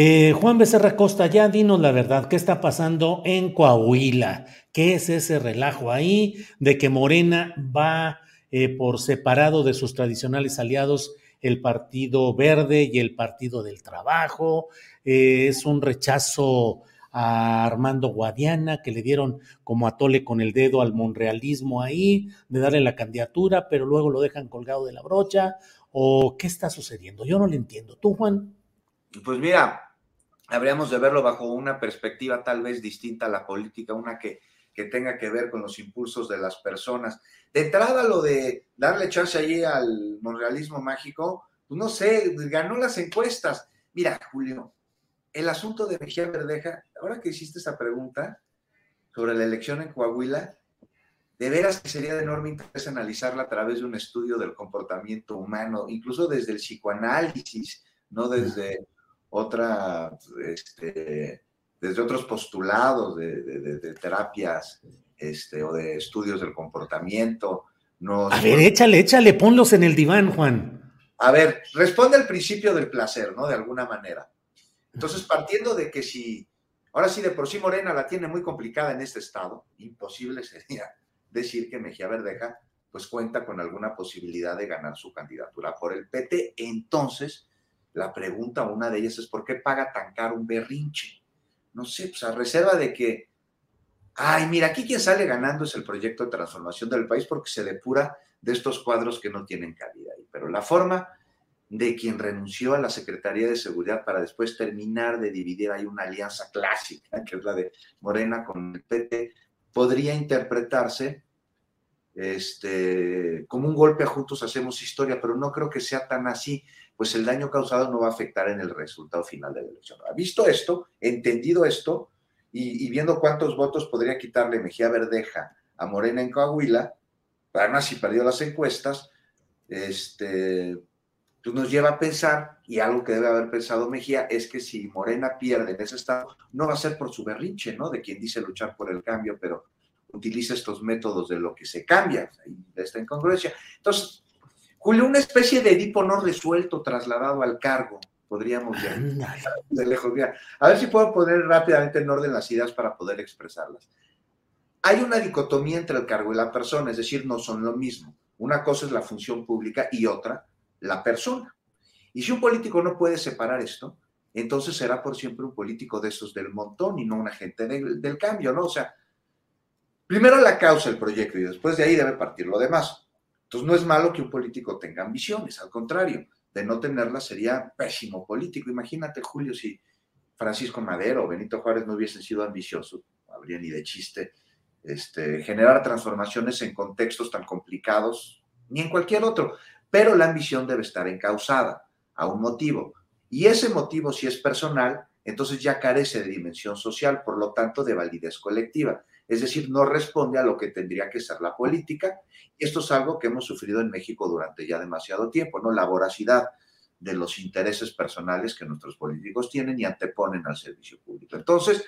Eh, Juan Becerra Costa, ya dinos la verdad, ¿qué está pasando en Coahuila? ¿Qué es ese relajo ahí de que Morena va eh, por separado de sus tradicionales aliados, el Partido Verde y el Partido del Trabajo? Eh, es un rechazo a Armando Guadiana, que le dieron como atole con el dedo al monrealismo ahí, de darle la candidatura, pero luego lo dejan colgado de la brocha, o qué está sucediendo? Yo no lo entiendo. ¿Tú, Juan? Pues mira, habríamos de verlo bajo una perspectiva tal vez distinta a la política, una que, que tenga que ver con los impulsos de las personas. De entrada, lo de darle chance allí al monrealismo mágico, pues no sé, ganó las encuestas. Mira, Julio, el asunto de Mejía Verdeja, ahora que hiciste esa pregunta sobre la elección en Coahuila, de veras que sería de enorme interés analizarla a través de un estudio del comportamiento humano, incluso desde el psicoanálisis, no desde otra, este, desde otros postulados de, terapias este, o de estudios del comportamiento. a ver, échale, échale, ponlos en el diván, Juan. A ver, responde al principio del placer, ¿no? De alguna manera. Entonces, partiendo de que si, ahora sí, de por sí Morena la tiene muy complicada en este estado, imposible sería decir que Mejía Verdeja pues cuenta con alguna posibilidad de ganar su candidatura por el PT. Entonces, la pregunta, una de ellas es, ¿por qué paga tan caro un berrinche? No sé, pues a reserva de que, ay, mira, aquí quien sale ganando es el proyecto de transformación del país porque se depura de estos cuadros que no tienen cabida ahí. Pero la forma de quien renunció a la Secretaría de Seguridad para después terminar de dividir ahí una alianza clásica, que es la de Morena con el PT, podría interpretarse este, como un golpe a Juntos Hacemos Historia, pero no creo que sea tan así pues el daño causado no va a afectar en el resultado final de la elección. Visto esto, entendido esto, y, viendo cuántos votos podría quitarle Mejía Verdeja a Morena en Coahuila, además si perdió las encuestas, este, pues nos lleva a pensar, y algo que debe haber pensado Mejía, es que si Morena pierde en ese estado, no va a ser por su berrinche, ¿no? De quien dice luchar por el cambio, pero utiliza estos métodos de lo que se cambia, de esta incongruencia. Entonces, Julio, una especie de Edipo no resuelto trasladado al cargo, podríamos ver. De lejos, A ver si puedo poner rápidamente en orden las ideas para poder expresarlas. Hay una dicotomía entre el cargo y la persona, es decir, no son lo mismo. Una cosa es la función pública y otra, la persona. Y si un político no puede separar esto, entonces será por siempre un político de esos del montón y no un agente del cambio, ¿no? O sea, primero la causa del proyecto y después de ahí debe partir lo demás. Entonces no es malo que un político tenga ambiciones, al contrario, de no tenerlas sería pésimo político. Imagínate, Julio, si Francisco Madero o Benito Juárez no hubiesen sido ambiciosos, no habría ni de chiste este, generar transformaciones en contextos tan complicados, ni en cualquier otro. Pero la ambición debe estar encausada a un motivo. Y ese motivo, si es personal, entonces ya carece de dimensión social, por lo tanto, de validez colectiva es decir, no responde a lo que tendría que ser la política. Y esto es algo que hemos sufrido en México durante ya demasiado tiempo, ¿no? La voracidad de los intereses personales que nuestros políticos tienen y anteponen al servicio público. Entonces,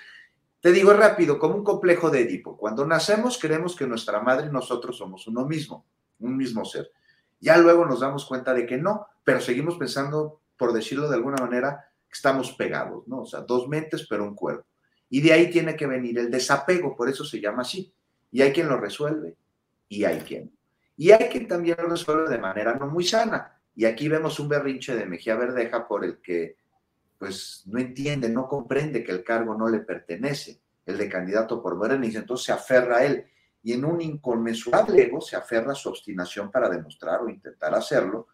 te digo rápido, como un complejo de Edipo. Cuando nacemos creemos que nuestra madre y nosotros somos uno mismo, un mismo ser. Ya luego nos damos cuenta de que no, pero seguimos pensando, por decirlo de alguna manera, estamos pegados, ¿no? O sea, dos mentes, pero un cuerpo. Y de ahí tiene que venir el desapego, por eso se llama así. Y hay quien lo resuelve, y hay quien. Y hay quien también lo resuelve de manera no muy sana. Y aquí vemos un berrinche de Mejía Verdeja por el que pues no entiende, no comprende que el cargo no le pertenece, el de candidato por Morena, y entonces se aferra a él. Y en un inconmensurable ego se aferra a su obstinación para demostrar o intentar hacerlo,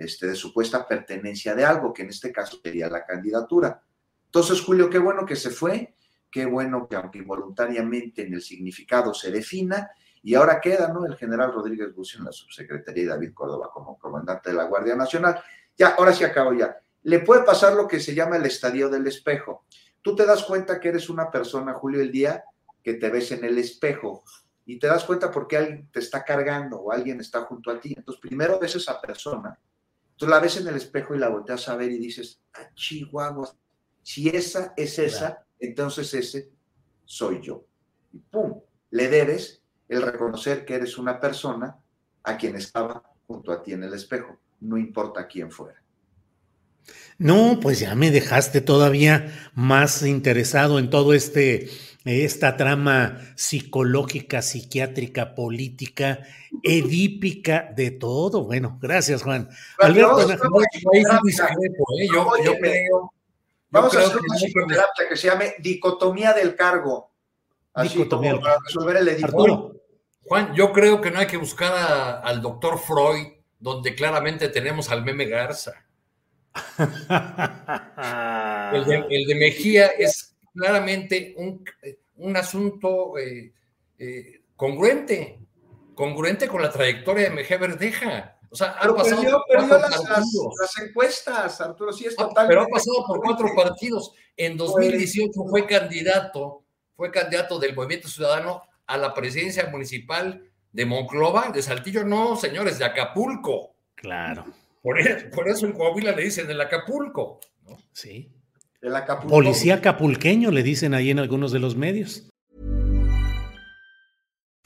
este, de supuesta pertenencia de algo, que en este caso sería la candidatura. Entonces, Julio, qué bueno que se fue, qué bueno que aunque involuntariamente en el significado se defina, y ahora queda, ¿no? El general Rodríguez Bucio en la subsecretaría y David Córdoba como comandante de la Guardia Nacional. Ya, ahora sí acabo ya. Le puede pasar lo que se llama el estadio del espejo. Tú te das cuenta que eres una persona, Julio, el día que te ves en el espejo y te das cuenta porque alguien te está cargando o alguien está junto a ti. Entonces, primero ves a esa persona, tú la ves en el espejo y la volteas a ver y dices, ah, chihuahua, si esa es esa, entonces ese soy yo. Y pum, le debes el reconocer que eres una persona a quien estaba junto a ti en el espejo, no importa quién fuera. No, pues ya me dejaste todavía más interesado en todo este esta trama psicológica, psiquiátrica, política, edípica, de todo. Bueno, gracias, Juan. Alberto, vamos, ¿eh? yo, yo creo, vamos a hacer una psicoterapia que se llame dicotomía del cargo. Así dicotomía como para resolver el editor. Juan, yo creo que no hay que buscar al doctor Freud, donde claramente tenemos al meme Garza. el, de, Mejía es claramente un, asunto eh, eh, congruente, congruente con la trayectoria de Mejía Verdeja. O sea, ha pasado perdió, las, encuestas, Arturo, sí es ah, total. Pero ha pasado por cuatro partidos. En 2018 pues fue candidato, fue candidato del Movimiento Ciudadano a la presidencia municipal de Monclova, de Saltillo, no, señores, de Acapulco. Claro. Por, e, eso en Coahuila le dicen el Acapulco. Sí. El Acapulco. Policía acapulqueño le dicen ahí en algunos de los medios.